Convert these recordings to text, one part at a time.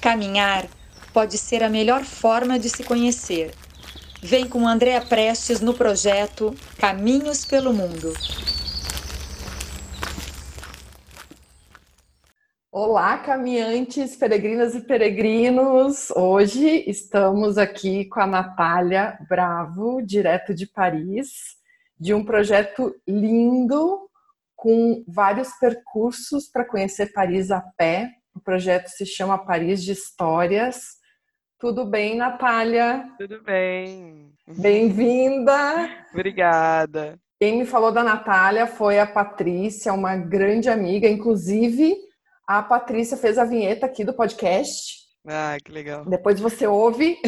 Caminhar pode ser a melhor forma de se conhecer. Vem com Andréa Prestes no projeto Caminhos pelo Mundo. Olá, caminhantes, peregrinas e peregrinos. Hoje estamos aqui com a Natália Bravo, direto de Paris, de um projeto lindo com vários percursos para conhecer Paris a pé. O projeto se chama Paris de Histórias. Tudo bem, Natália? Tudo bem. Bem-vinda. Obrigada. Quem me falou da Natália foi a Patrícia, uma grande amiga. Inclusive, a Patrícia fez a vinheta aqui do podcast. Ah, que legal. Depois você ouve.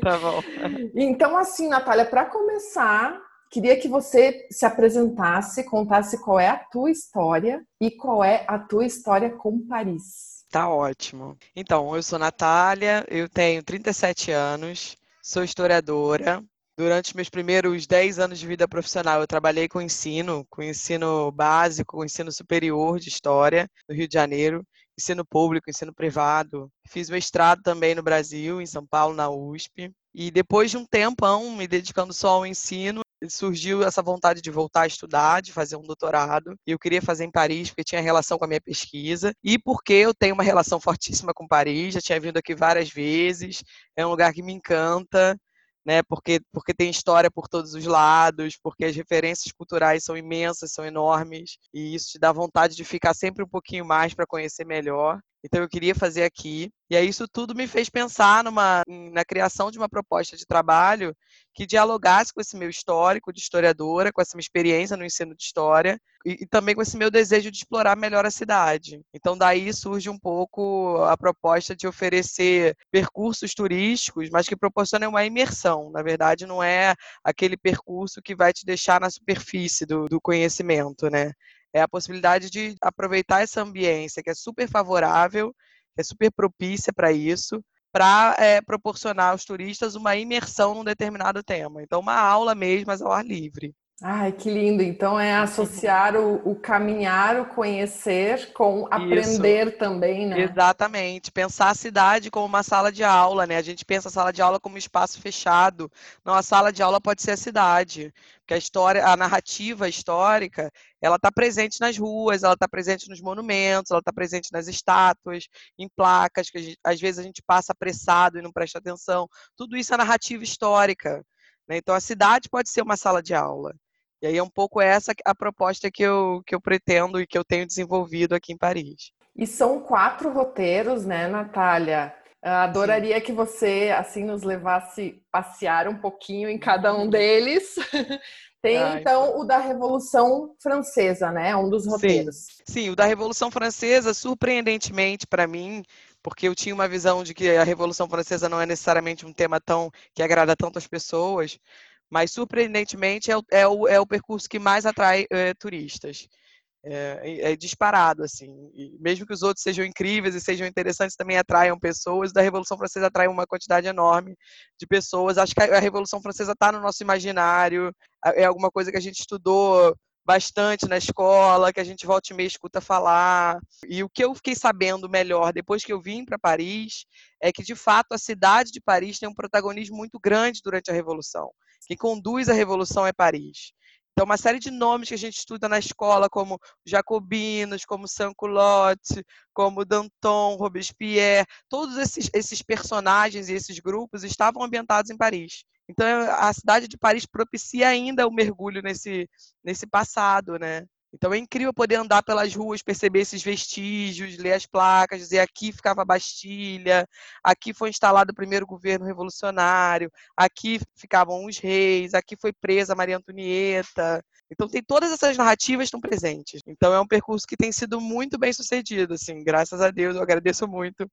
Tá bom. então, assim, Natália, para começar, Queria que você se apresentasse, contasse qual é a tua história e qual é a tua história com Paris. Tá ótimo. Então, eu sou Natália, eu tenho 37 anos, sou historiadora. Durante meus primeiros 10 anos de vida profissional, eu trabalhei com ensino, com ensino básico, com ensino superior de história no Rio de Janeiro, ensino público, ensino privado. Fiz mestrado também no Brasil, em São Paulo, na USP. E depois de um tempão me dedicando só ao ensino, surgiu essa vontade de voltar a estudar, de fazer um doutorado. E eu queria fazer em Paris porque tinha relação com a minha pesquisa e porque eu tenho uma relação fortíssima com Paris, já tinha vindo aqui várias vezes. É um lugar que me encanta. Né, porque, porque tem história por todos os lados, porque as referências culturais são imensas, são enormes, e isso te dá vontade de ficar sempre um pouquinho mais para conhecer melhor. Então eu queria fazer aqui. E aí isso tudo me fez pensar numa, na criação de uma proposta de trabalho que dialogasse com esse meu histórico de historiadora, com essa minha experiência no ensino de história e, e, também com esse meu desejo de explorar melhor a cidade. Então daí surge um pouco a proposta de oferecer percursos turísticos, mas que proporcionem uma imersão. Na verdade, não é aquele percurso que vai te deixar na superfície do, do conhecimento, né? É a possibilidade de aproveitar essa ambiência que é super favorável, que é super propícia para isso, para é, proporcionar aos turistas uma imersão num determinado tema. Então, uma aula mesmo, mas ao ar livre. Ai, que lindo! Então é associar o, o caminhar, o conhecer com aprender Isso. também, né? Exatamente. Pensar a cidade como uma sala de aula, né? A gente pensa a sala de aula como um espaço fechado. Não, a sala de aula pode ser a cidade. Porque a história, a narrativa histórica, ela está presente nas ruas, ela está presente nos monumentos, ela está presente nas estátuas, em placas, que gente, às vezes a gente passa apressado e não presta atenção. Tudo isso é narrativa histórica. Né? Então a cidade pode ser uma sala de aula. E aí é um pouco essa a proposta que eu, que eu pretendo e que eu tenho desenvolvido aqui em Paris. E são quatro roteiros, né, Natália? Adoraria Sim. que você assim nos levasse passear um pouquinho em cada um deles. Tem ah, então, o da Revolução Francesa, né? Um dos roteiros. Sim, Sim o da Revolução Francesa, surpreendentemente para mim, porque eu tinha uma visão de que a Revolução Francesa não é necessariamente um tema tão que agrada tantas pessoas, mas surpreendentemente é o, é o, é o percurso que mais atrai é, turistas. É, é, disparado, assim. E mesmo que os outros sejam incríveis e sejam interessantes, também atraiam pessoas. Da Revolução Francesa atrai uma quantidade enorme de pessoas. Acho que a Revolução Francesa está no nosso imaginário, é alguma coisa que a gente estudou bastante na escola, que a gente volta e meia escuta falar. E o que eu fiquei sabendo melhor depois que eu vim para Paris é que, de fato, a cidade de Paris tem um protagonismo muito grande durante a Revolução. Quem conduz a revolução é Paris. Então, uma série de nomes que a gente estuda na escola, como Jacobinos, como Sans-Culotte, como Danton, Robespierre, todos esses, esses personagens e esses grupos estavam ambientados em Paris. Então, a cidade de Paris propicia ainda o mergulho nesse, nesse passado, né? Então é incrível poder andar pelas ruas, perceber esses vestígios, ler as placas, dizer aqui ficava a Bastilha, aqui foi instalado o primeiro governo revolucionário, aqui ficavam os reis, aqui foi presa Maria Antonieta. Então tem todas essas narrativas estão presentes. Então é um percurso que tem sido muito bem sucedido, assim, graças a Deus, eu agradeço muito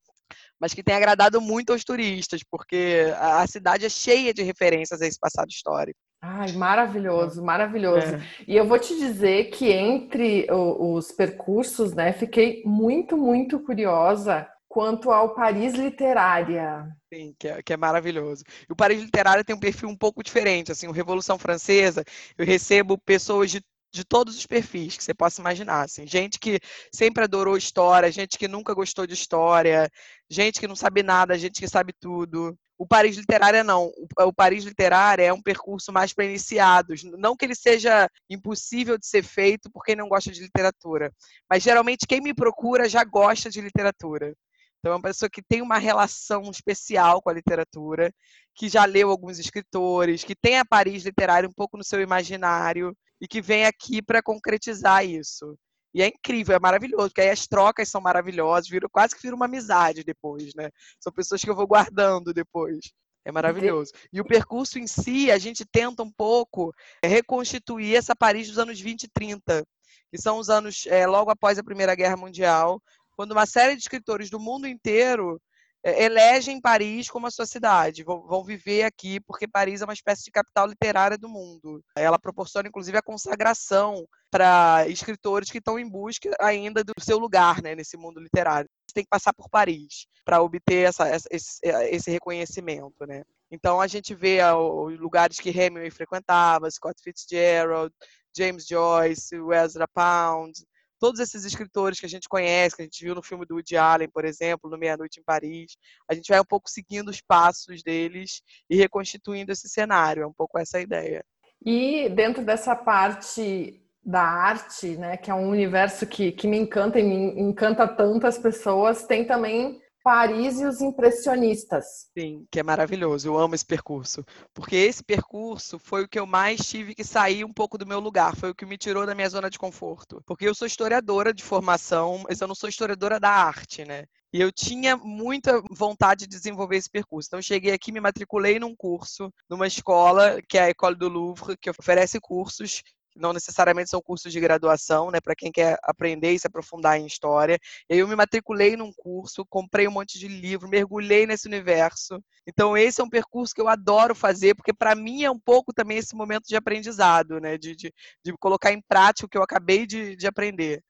mas que tem agradado muito aos turistas, porque a cidade é cheia de referências a esse passado histórico. Ai, maravilhoso, maravilhoso. É. E eu vou te dizer que entre os percursos, né, fiquei muito, muito curiosa quanto ao Paris Literária. Sim, que é, que é, maravilhoso. E o Paris Literária tem um perfil um pouco diferente, assim, o Revolução Francesa, eu recebo pessoas de, de todos os perfis que você possa imaginar. Assim. Gente que sempre adorou história, gente que nunca gostou de história, gente que não sabe nada, gente que sabe tudo. O Paris Literária não. O Paris Literária é um percurso mais para iniciados. Não que ele seja impossível de ser feito por quem não gosta de literatura, mas geralmente quem me procura já gosta de literatura. Então, é uma pessoa que tem uma relação especial com a literatura, que já leu alguns escritores, que tem a Paris literária um pouco no seu imaginário e que vem aqui para concretizar isso. E é incrível, é maravilhoso, porque aí as trocas são maravilhosas, vira, quase que vira uma amizade depois, né? São pessoas que eu vou guardando depois. É maravilhoso. E o percurso em si, a gente tenta um pouco reconstituir essa Paris dos anos 20 e 30, que são os anos é, logo após a Primeira Guerra Mundial, quando uma série de escritores do mundo inteiro é, elegem Paris como a sua cidade, vão, viver aqui, porque Paris é uma espécie de capital literária do mundo. Ela proporciona, inclusive, a consagração para escritores que estão em busca ainda do seu lugar né, nesse mundo literário. Você tem que passar por Paris para obter essa, esse, esse, reconhecimento. Né? Então, a gente vê os lugares que Hemingway frequentava, Scott Fitzgerald, James Joyce, Ezra Pound, todos esses escritores que a gente conhece, que a gente viu no filme do Woody Allen, por exemplo, no Meia Noite em Paris, a gente vai um pouco seguindo os passos deles e reconstituindo esse cenário, é um pouco essa a ideia. E dentro dessa parte da arte, né, que é um universo que, que me encanta e me encanta tanto as pessoas, tem também Paris e os impressionistas. Sim, que é maravilhoso. Eu amo esse percurso. Porque esse percurso foi o que eu mais tive que sair um pouco do meu lugar. Foi o que me tirou da minha zona de conforto. Porque eu sou historiadora de formação, mas eu não sou historiadora da arte, né? E eu tinha muita vontade de desenvolver esse percurso. Então, cheguei aqui, me matriculei num curso, numa escola, que é a École do Louvre, que oferece cursos não necessariamente são cursos de graduação, né, para quem quer aprender e se aprofundar em história. Eu me matriculei num curso, comprei um monte de livro, mergulhei nesse universo. Então esse é um percurso que eu adoro fazer, porque para mim é um pouco também esse momento de aprendizado, né, de, de, de colocar em prática o que eu acabei de, de aprender.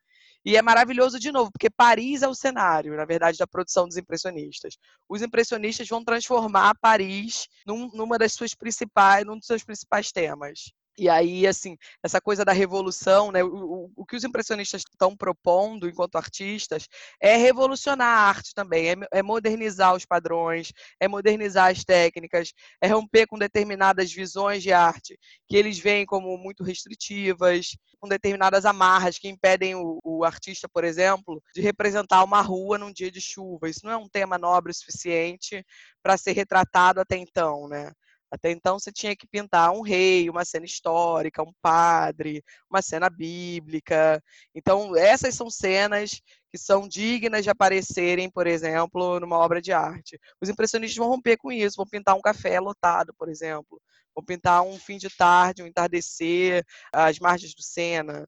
E é maravilhoso de novo, porque Paris é o cenário, na verdade, da produção dos impressionistas. Os impressionistas vão transformar Paris num, numa das suas principais, num dos seus principais temas. E aí, assim, essa coisa da revolução, né? O, o, o que os impressionistas estão propondo enquanto artistas é revolucionar a arte também, é, é, modernizar os padrões, é modernizar as técnicas, é romper com determinadas visões de arte que eles veem como muito restritivas, com determinadas amarras que impedem o, o artista, por exemplo, de representar uma rua num dia de chuva. Isso não é um tema nobre o suficiente para ser retratado até então, né? Até então você tinha que pintar um rei, uma cena histórica, um padre, uma cena bíblica. Então, essas são cenas que são dignas de aparecerem, por exemplo, numa obra de arte. Os impressionistas vão romper com isso, vão pintar um café lotado, por exemplo. Vão pintar um fim de tarde, um entardecer, as margens do Sena.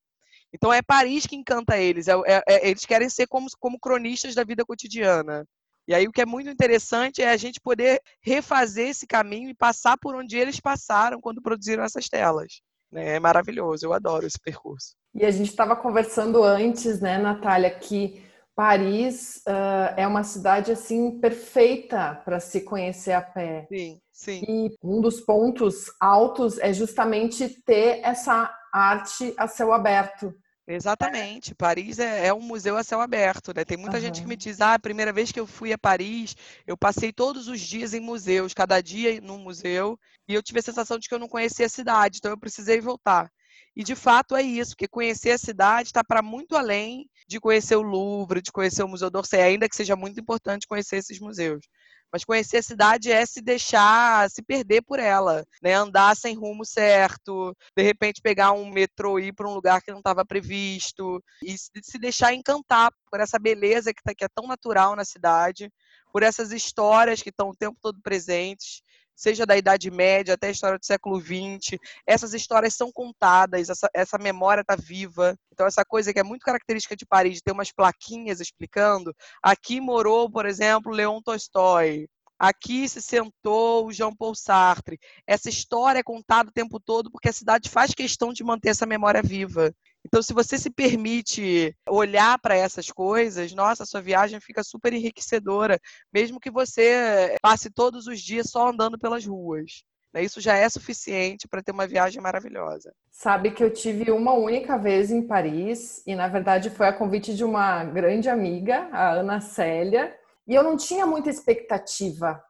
Então é Paris que encanta eles. É, é, é, eles querem ser como, como cronistas da vida cotidiana. E aí o que é muito interessante é a gente poder refazer esse caminho e passar por onde eles passaram quando produziram essas telas. Né? É maravilhoso, eu adoro esse percurso. E a gente estava conversando antes, né, Natália, que Paris uh, é uma cidade assim perfeita para se conhecer a pé. Sim, sim. E um dos pontos altos é justamente ter essa arte a céu aberto. Exatamente. Paris é, é, um museu a céu aberto, né? Tem muita uhum. gente que me diz, ah, a primeira vez que eu fui a Paris, eu passei todos os dias em museus, cada dia num museu, e eu tive a sensação de que eu não conhecia a cidade, então eu precisei voltar. E de fato é isso, porque conhecer a cidade está para muito além de conhecer o Louvre, de conhecer o Museu d'Orsay, ainda que seja muito importante conhecer esses museus. Mas conhecer a cidade é se deixar se perder por ela, né? Andar sem rumo certo, de repente pegar um metrô e ir para um lugar que não estava previsto e se deixar encantar por essa beleza que, tá, que é tão natural na cidade, por essas histórias que estão o tempo todo presentes seja da Idade Média até a história do século XX. Essas histórias são contadas, essa, essa memória está viva. Então, essa coisa que é muito característica de Paris, de ter umas plaquinhas explicando. Aqui morou, por exemplo, Leon Tolstói. Aqui se sentou o Jean Paul Sartre. Essa história é contada o tempo todo porque a cidade faz questão de manter essa memória viva. Então, se você se permite olhar para essas coisas, nossa, sua viagem fica super enriquecedora, mesmo que você passe todos os dias só andando pelas ruas. Né? Isso já é suficiente para ter uma viagem maravilhosa. Sabe que eu tive uma única vez em Paris e, na verdade, foi a convite de uma grande amiga, a Ana Célia, e eu não tinha muita expectativa.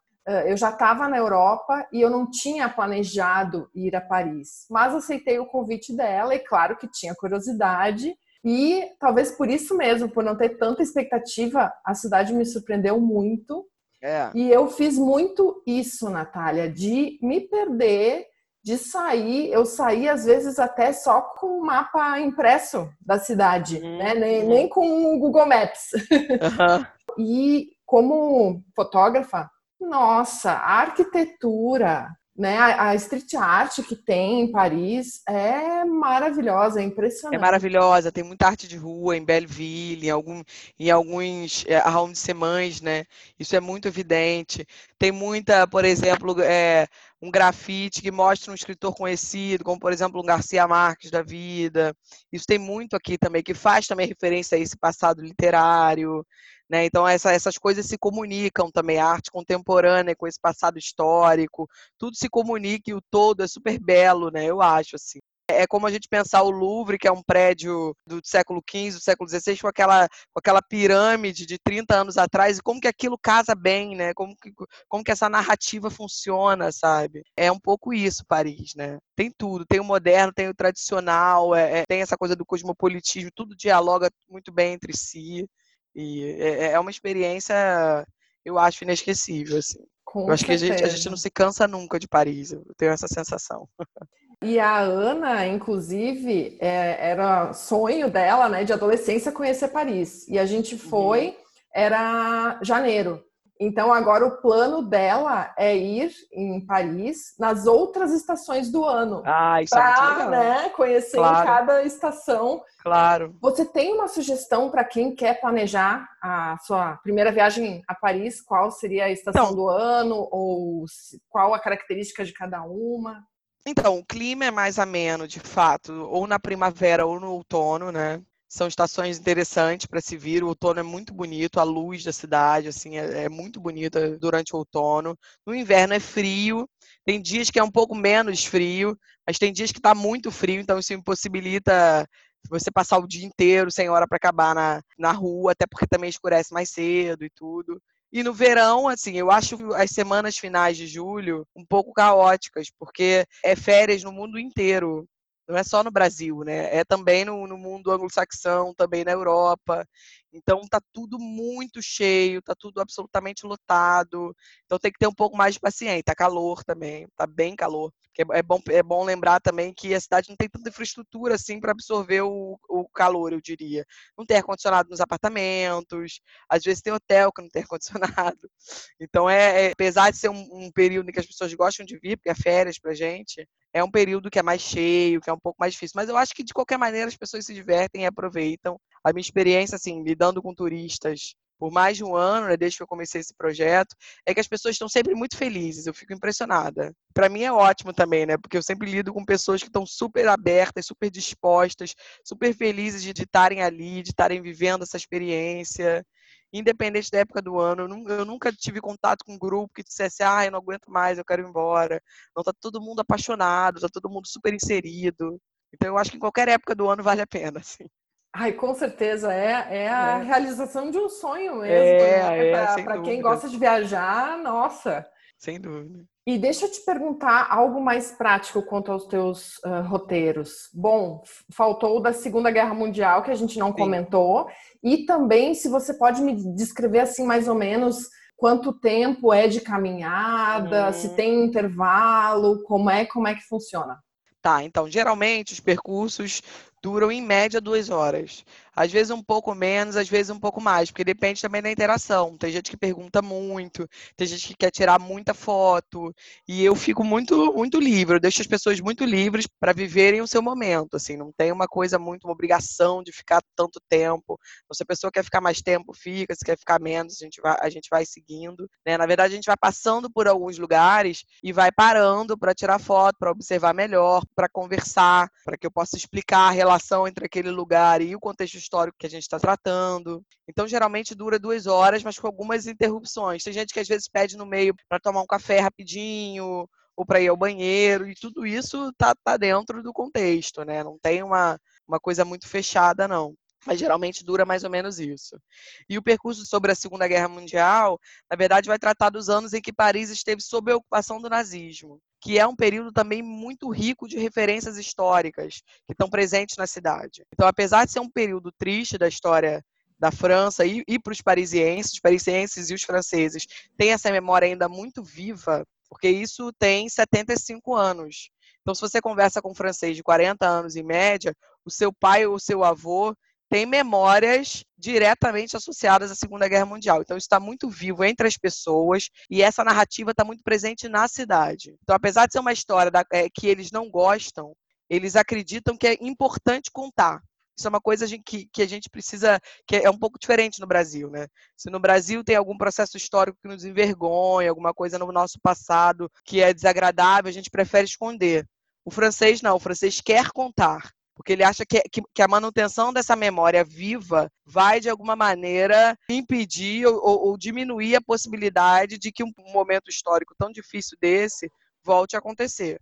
Eu já estava na Europa e eu não tinha planejado ir a Paris, mas aceitei o convite dela e, claro, que tinha curiosidade. E talvez por isso mesmo, por não ter tanta expectativa, a cidade me surpreendeu muito é. E eu fiz muito isso, Natália, de me perder, de sair. Eu saí, às vezes, até só com o mapa impresso da cidade, uhum. né? nem, nem com o Google Maps. Uhum. e como fotógrafa, nossa, a arquitetura, né? A, a, street art que tem em Paris é maravilhosa, é impressionante. É maravilhosa, tem muita arte de rua em Belleville, em, algum, em alguns é, arrondissements, né? Isso é muito evidente. Tem muita, por exemplo, é, um grafite que mostra um escritor conhecido, como por exemplo um Garcia Marques da vida. Isso tem muito aqui também, que faz também referência a esse passado literário. Né? Então, essa, essas coisas se comunicam também, a arte contemporânea com esse passado histórico, tudo se comunica e o todo é super belo, né? eu acho. assim. É como a gente pensar o Louvre, que é um prédio do século XV, do século XVI, com aquela, com aquela pirâmide de 30 anos atrás, e como que aquilo casa bem, né? Como que, como que essa narrativa funciona, sabe? É um pouco isso, Paris, né? Tem tudo, tem o moderno, tem o tradicional, é, é, tem essa coisa do cosmopolitismo, tudo dialoga muito bem entre si. E é, é, é uma experiência, eu acho, inesquecível, assim. Com eu acho certeza. que a gente, a gente não se cansa nunca de Paris, eu tenho essa sensação. E a Ana, inclusive, é, era sonho dela, né, de adolescência, conhecer Paris. E a gente uhum. foi, uhum. era janeiro. Então, agora o plano dela é ir em Paris nas outras estações do ano. Ah, isso pra, é. Né, conhecer claro. cada estação. Claro. Você tem uma sugestão para quem quer planejar a sua primeira viagem a Paris? Qual seria a estação então, do ano? Ou qual a característica de cada uma? Então, o clima é mais ameno, de fato, ou na primavera ou no outono, né? São estações interessantes para se vir. O outono é muito bonito, a luz da cidade assim é, é muito bonita durante o outono. No inverno é frio. Tem dias que é um pouco menos frio, mas tem dias que está muito frio, então isso impossibilita você passar o dia inteiro sem hora para acabar na, na rua, até porque também escurece mais cedo e tudo. E no verão, assim, eu acho as semanas finais de julho um pouco caóticas, porque é férias no mundo inteiro não é só no Brasil, né? É também no, no mundo anglo-saxão, também na Europa. Então tá tudo muito cheio, tá tudo absolutamente lotado. Então tem que ter um pouco mais de paciência. Tá calor também, tá bem calor. É, bom, é bom lembrar também que a cidade não tem tanta infraestrutura assim para absorver o, o calor, eu diria. Não tem ar-condicionado nos apartamentos, às vezes tem hotel que não tem ar-condicionado. Então é, é, apesar de ser um, um período em que as pessoas gostam de vir, porque é férias pra gente, é um período que é mais cheio, que é um pouco mais difícil. Mas eu acho que, de qualquer maneira, as pessoas se divertem e aproveitam. A minha experiência, assim, lidando com turistas por mais de um ano, né, desde que eu comecei esse projeto, é que as pessoas estão sempre muito felizes. Eu fico impressionada. Para mim é ótimo também, né? Porque eu sempre lido com pessoas que estão super abertas, super dispostas, super felizes de estarem ali, de estarem vivendo essa experiência independente da época do ano. Eu nunca tive contato com um grupo que dissesse, ah, eu não aguento mais, eu quero ir embora. Não, tá todo mundo apaixonado, tá todo mundo super inserido. Então eu acho que em qualquer época do ano vale a pena, assim. Ai, com certeza, é, é a é. realização de um sonho mesmo. É, né? é, Para quem gosta de viajar, nossa. Sem dúvida. E deixa eu te perguntar algo mais prático quanto aos teus uh, roteiros. Bom, faltou o da Segunda Guerra Mundial, que a gente não Sim. comentou. E também, se você pode me descrever assim mais ou menos quanto tempo é de caminhada, se tem intervalo, como é, como é que funciona? Tá, então geralmente os percursos duram em média duas horas. Às vezes um pouco menos, às vezes um pouco mais, porque depende também da interação. Tem gente que pergunta muito, tem gente que quer tirar muita foto, e eu fico muito muito livre, eu deixo as pessoas muito livres para viverem o seu momento, assim, não tem uma coisa muito uma obrigação de ficar tanto tempo. Então, se a pessoa quer ficar mais tempo, fica, se quer ficar menos, a gente vai a gente vai seguindo, né? Na verdade, a gente vai passando por alguns lugares e vai parando para tirar foto, para observar melhor, para conversar, para que eu possa explicar a relação entre aquele lugar e o contexto histórico que a gente está tratando. Então, geralmente dura duas horas, mas com algumas interrupções. Tem gente que às vezes pede no meio para tomar um café rapidinho, ou para ir ao banheiro, e tudo isso tá, tá dentro do contexto, né? Não tem uma, uma coisa muito fechada, não mas geralmente dura mais ou menos isso. E o percurso sobre a Segunda Guerra Mundial, na verdade, vai tratar dos anos em que Paris esteve sob a ocupação do nazismo, que é um período também muito rico de referências históricas que estão presentes na cidade. Então, apesar de ser um período triste da história da França e, e para os parisienses, os parisienses e os franceses têm essa memória ainda muito viva, porque isso tem 75 anos. Então, se você conversa com um francês de 40 anos em média, o seu pai ou o seu avô tem memórias diretamente associadas à Segunda Guerra Mundial. Então, isso está muito vivo entre as pessoas e essa narrativa está muito presente na cidade. Então, apesar de ser uma história da, é, que eles não gostam, eles acreditam que é importante contar. Isso é uma coisa que, que a gente precisa, que é um pouco diferente no Brasil, né? Se no Brasil tem algum processo histórico que nos envergonha, alguma coisa no nosso passado que é desagradável, a gente prefere esconder. O francês não, o francês quer contar porque ele acha que, que, que, a manutenção dessa memória viva vai, de alguma maneira, impedir ou, ou diminuir a possibilidade de que um momento histórico tão difícil desse volte a acontecer.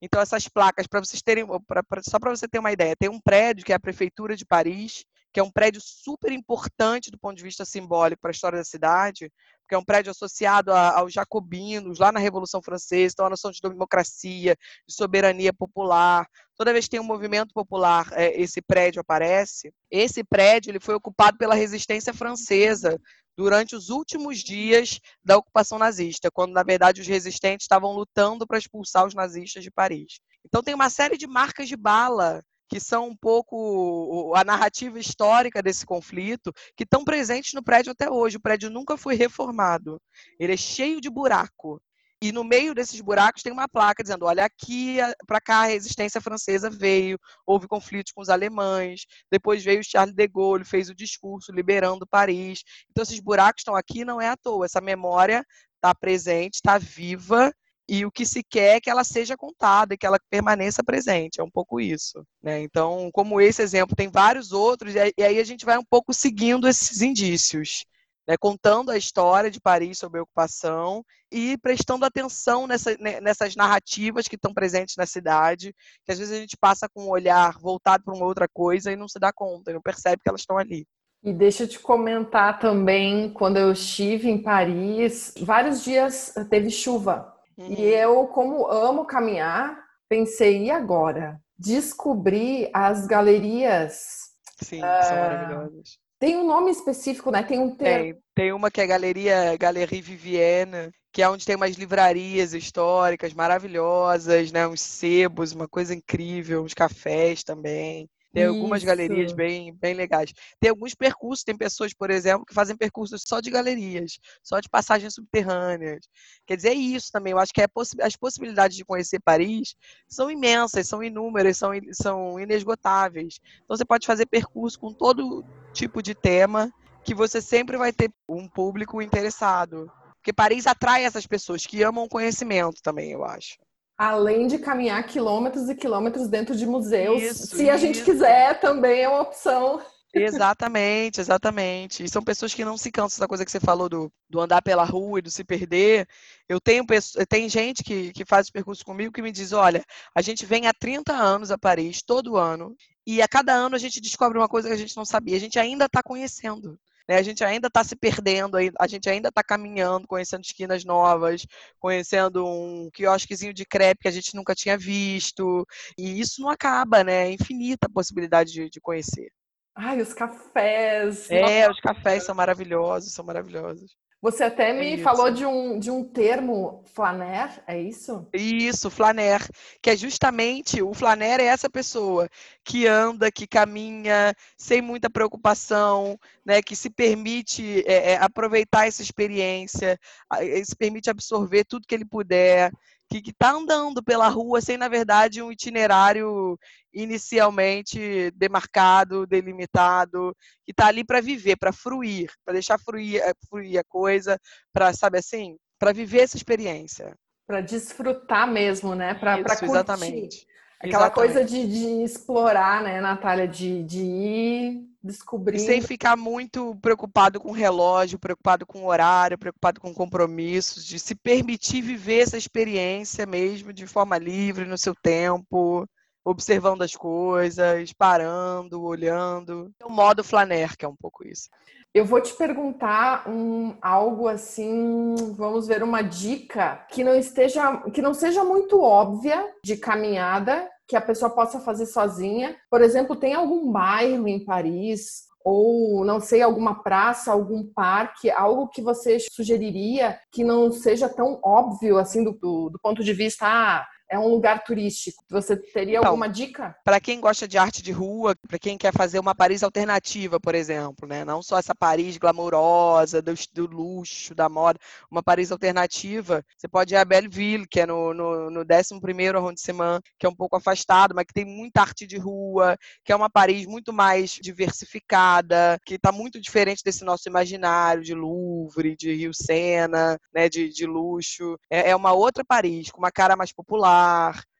Então, essas placas, para vocês terem, pra, pra, só para você ter uma ideia, tem um prédio que é a Prefeitura de Paris, que é um prédio super importante do ponto de vista simbólico para a história da cidade, porque é um prédio associado a, aos jacobinos, lá na Revolução Francesa, então a noção de democracia, de soberania popular. Toda vez que tem um movimento popular, é, esse prédio aparece. Esse prédio ele foi ocupado pela resistência francesa durante os últimos dias da ocupação nazista, quando na verdade os resistentes estavam lutando para expulsar os nazistas de Paris. Então tem uma série de marcas de bala que são um pouco a narrativa histórica desse conflito, que estão presentes no prédio até hoje. O prédio nunca foi reformado. Ele é cheio de buraco. E no meio desses buracos tem uma placa dizendo: olha, aqui para cá a resistência francesa veio, houve conflitos com os alemães, depois veio Charles de Gaulle, fez o discurso liberando Paris. Então, esses buracos estão aqui não é à toa. Essa memória está presente, está viva e o que se quer é que ela seja contada e que ela permaneça presente. É um pouco isso. Né? Então, como esse exemplo, tem vários outros, e aí a gente vai um pouco seguindo esses indícios. Né, contando a história de Paris sob a ocupação e prestando atenção nessa, né, nessas narrativas que estão presentes na cidade, que às vezes a gente passa com um olhar voltado para uma outra coisa e não se dá conta, não percebe que elas estão ali. E deixa eu te comentar também, quando eu estive em Paris, vários dias teve chuva. Uhum. E eu, como amo caminhar, pensei, e agora? Descobri as galerias. Sim, uh, são maravilhosas. Tem um nome específico, né? Tem um termo. Tem, tem uma que é a Galeria Galerie Vivienne, que é onde tem umas livrarias históricas maravilhosas, né? Uns sebos, uma coisa incrível, uns cafés também. Tem algumas Isso. galerias bem, bem legais. Tem alguns percursos, tem pessoas, por exemplo, que fazem percursos só de galerias, só de passagens subterrâneas. Quer dizer, é isso também. Eu acho que é as possibilidades de conhecer Paris são imensas, são inúmeras, são, são inesgotáveis. Então você pode fazer percurso com todo tipo de tema que você sempre vai ter um público interessado. Porque Paris atrai essas pessoas que amam conhecimento também, eu acho. Além de caminhar quilômetros e quilômetros dentro de museus, isso, se isso. a gente quiser, também é uma opção. Exatamente, exatamente. E são pessoas que não se cansam da coisa que você falou do, do andar pela rua e do se perder. Eu tenho, tem gente que, que faz percurso comigo que me diz: olha, a gente vem há 30 anos a Paris, todo ano, e a cada ano a gente descobre uma coisa que a gente não sabia. A gente ainda está conhecendo. Né? A gente ainda está se perdendo, a gente ainda está caminhando, conhecendo esquinas novas, conhecendo um quiosquezinho de crepe que a gente nunca tinha visto. E isso não acaba, né? É infinita a possibilidade de, de conhecer. Ai, os cafés! É, os cafés são maravilhosos, são maravilhosos. Você até me é falou de um, de um termo, flaner, é isso? Isso, flaner, que é justamente, o flaner é essa pessoa que anda, que caminha, sem muita preocupação, né, que se permite é, é, aproveitar essa experiência, se permite absorver tudo que ele puder, que está andando pela rua sem, na verdade, um itinerário inicialmente demarcado, delimitado, que está ali para viver, para fruir, para deixar fruir, eh, fruir a coisa, para, sabe assim, para viver essa experiência. Para desfrutar mesmo, né? Para curtir. Exatamente. Aquela exatamente. coisa de, de explorar, né, Natália? De, de ir descobrindo. E sem ficar muito preocupado com o relógio, preocupado com o horário, preocupado com compromissos, de se permitir viver essa experiência mesmo de forma livre, no seu tempo, observando as coisas, parando, olhando. É o modo flaner, que é um pouco isso. Eu vou te perguntar um, algo assim, vamos ver uma dica que não esteja, que não seja muito óbvia de caminhada, que a pessoa possa fazer sozinha. Por exemplo, tem algum bairro em Paris ou não sei, alguma praça, algum parque, algo que você sugeriria que não seja tão óbvio assim do, do, do ponto de vista ah, é um lugar turístico. Você teria então, alguma dica? Para quem gosta de arte de rua, para quem quer fazer uma Paris alternativa, por exemplo, né? Não só essa Paris glamourosa, do, do luxo, da moda, uma Paris alternativa, você pode ir a Belleville, que é no, no, no 11º arrondissement, que é um pouco afastado, mas que tem muita arte de rua, que é uma Paris muito mais diversificada, que está muito diferente desse nosso imaginário de Louvre, de Rio Sena, né? De, de luxo. É, é uma outra Paris, com uma cara mais popular,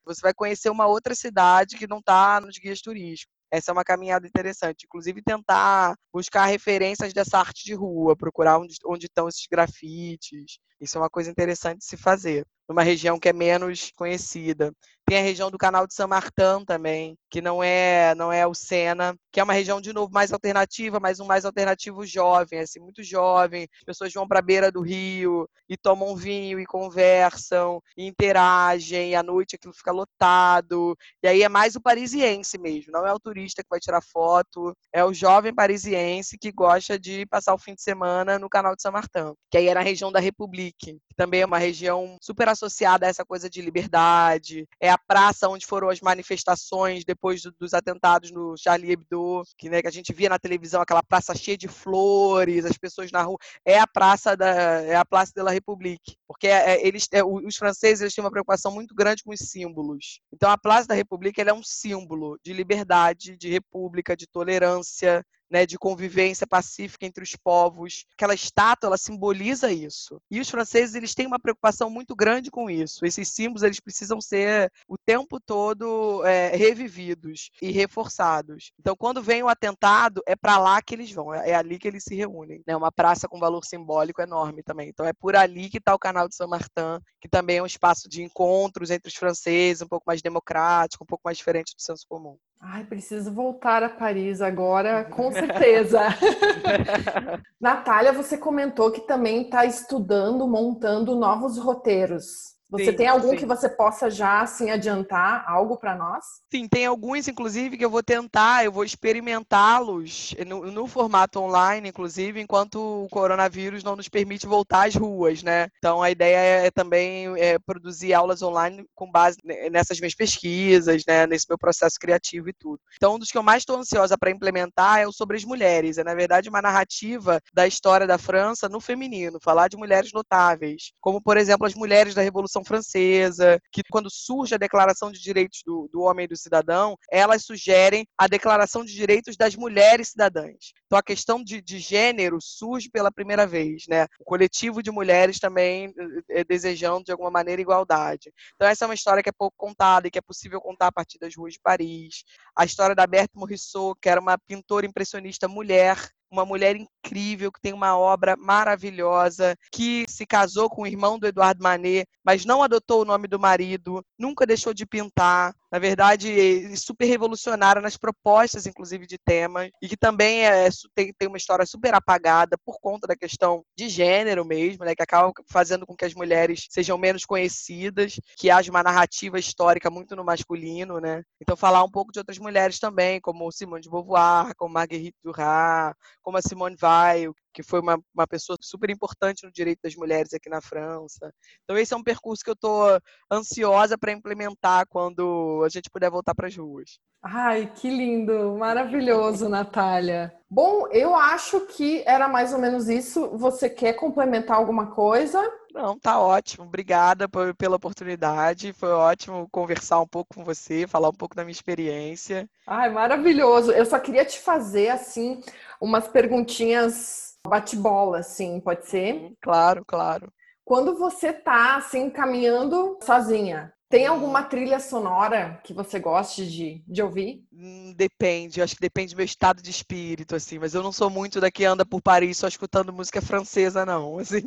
você vai conhecer uma outra cidade que não está nos guias turísticos. Essa é uma caminhada interessante. Inclusive, tentar buscar referências dessa arte de rua, procurar onde, onde estão esses grafites. Isso é uma coisa interessante de se fazer, numa região que é menos conhecida. Tem a região do Canal de São Martin também, que não é não é o Sena, que é uma região de novo mais alternativa, mas um mais alternativo jovem, assim, muito jovem. As pessoas vão para a beira do rio e tomam vinho e conversam, e interagem, e à noite aquilo fica lotado. E aí é mais o parisiense mesmo, não é o turista que vai tirar foto, é o jovem parisiense que gosta de passar o fim de semana no Canal de São Martin, que aí é na região da Republique, que também é uma região super associada a essa coisa de liberdade, é a praça onde foram as manifestações depois do, dos atentados no Charlie Hebdo, que, né, que a gente via na televisão aquela praça cheia de flores, as pessoas na rua. É a praça da é a Praça de la République, porque é, é eles é, os franceses eles têm uma preocupação muito grande com os símbolos. Então a Praça da República é um símbolo de liberdade, de república, de tolerância, né, de convivência pacífica entre os povos. Aquela estátua, ela simboliza isso. E os franceses, eles têm uma preocupação muito grande com isso. Esses símbolos, eles precisam ser o tempo todo é, revividos e reforçados. Então, quando vem o atentado, é para lá que eles vão, é ali que eles se reúnem. É né? uma praça com valor simbólico enorme também. Então, é por ali que está o canal de Saint-Martin, que também é um espaço de encontros entre os franceses, um pouco mais democrático, um pouco mais diferente do senso comum. Ai, preciso voltar a Paris agora, com certeza. Natália, você comentou que também está estudando, montando novos roteiros. Você sim, tem algum sim. que você possa já assim adiantar algo para nós? Sim, tem alguns, inclusive, que eu vou tentar, eu vou experimentá-los no, no, formato online, inclusive, enquanto o coronavírus não nos permite voltar às ruas, né? Então a ideia é, é também é, produzir aulas online com base nessas minhas pesquisas, né? Nesse meu processo criativo e tudo. Então, um dos que eu mais estou ansiosa para implementar é o sobre as mulheres. É, na verdade, uma narrativa da história da França no feminino, falar de mulheres notáveis, como, por exemplo, as mulheres da Revolução Revolução Francesa, que quando surge a Declaração de Direitos do, do Homem e do Cidadão, elas sugerem a Declaração de Direitos das Mulheres Cidadãs. Então a questão de, de gênero surge pela primeira vez, né? O coletivo de mulheres também é, desejando de alguma maneira igualdade. Então essa é uma história que é pouco contada e que é possível contar a partir das ruas de Paris. A história da Berthe Morisot, que era uma pintora impressionista mulher uma mulher incrível que tem uma obra maravilhosa, que se casou com o irmão do Eduardo Manet, mas não adotou o nome do marido, nunca deixou de pintar. Na verdade, super revolucionária nas propostas, inclusive, de temas, e que também é, tem, tem uma história super apagada por conta da questão de gênero mesmo, né, que acaba fazendo com que as mulheres sejam menos conhecidas, que haja uma narrativa histórica muito no masculino, né? Então, falar um pouco de outras mulheres também, como Simone de Beauvoir, como Marguerite Duras, como a Simone Weil, que foi uma, uma pessoa super importante no direito das mulheres aqui na França. Então, esse é um percurso que eu estou ansiosa para implementar quando a gente puder voltar para as ruas. Ai, que lindo, maravilhoso, Natália. Bom, eu acho que era mais ou menos isso. Você quer complementar alguma coisa? Não, tá ótimo. Obrigada por, pela oportunidade. Foi ótimo conversar um pouco com você, falar um pouco da minha experiência. Ai, maravilhoso. Eu só queria te fazer assim umas perguntinhas bate-bola, assim, pode ser? Claro, claro. Quando você tá assim caminhando sozinha, Tem alguma trilha sonora que você goste de, de ouvir? Hum, depende, eu acho que depende do meu estado de espírito, assim, mas eu não sou muito da que anda por Paris só escutando música francesa, não. Assim,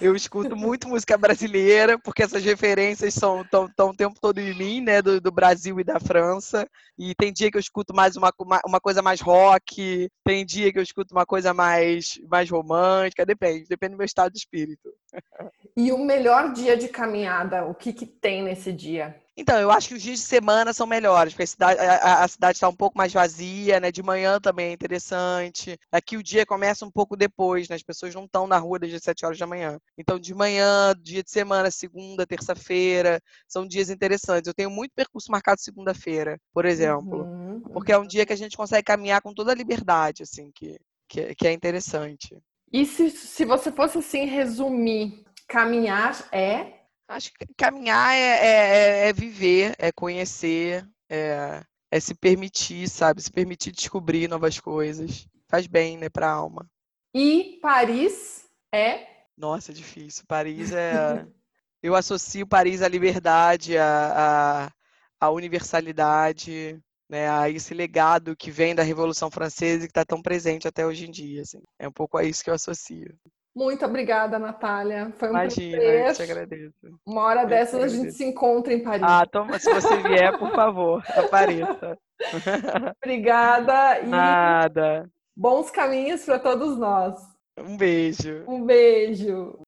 eu escuto muito música brasileira, porque essas referências são tão, tão o tempo todo em mim, né? Do, do, Brasil e da França. E tem dia que eu escuto mais uma, uma, uma, coisa mais rock, tem dia que eu escuto uma coisa mais, mais romântica, depende, depende do meu estado de espírito. E o melhor dia de caminhada, o que, que tem nesse dia? Então, eu acho que os dias de semana são melhores, porque a cidade a, a cidade está um pouco mais vazia, né? De manhã também é interessante. Aqui o dia começa um pouco depois, né? As pessoas não estão na rua desde as 7 horas da manhã. Então, de manhã, dia de semana, segunda, terça-feira, são dias interessantes. Eu tenho muito percurso marcado segunda-feira, por exemplo. Uhum. Porque é um dia que a gente consegue caminhar com toda a liberdade, assim, que, que, que é interessante. E se, se você fosse, assim, resumir Caminhar é? Acho que caminhar é, é, é viver, é conhecer, é, é, se permitir, sabe? Se permitir descobrir novas coisas. Faz bem, né, pra alma. E Paris é? Nossa, é difícil. Paris é. Eu associo Paris à liberdade, à, à, à universalidade, né, a esse legado que vem da Revolução Francesa e que está tão presente até hoje em dia. Assim. É um pouco a isso que eu associo. Muito obrigada, Natália. Foi um Imagina, prazer. eu te agradeço. Uma hora eu dessas a gente se encontra em Paris. Ah, toma, se você vier, por favor, apareça. obrigada e Nada. bons caminhos para todos nós. Um beijo. Um beijo.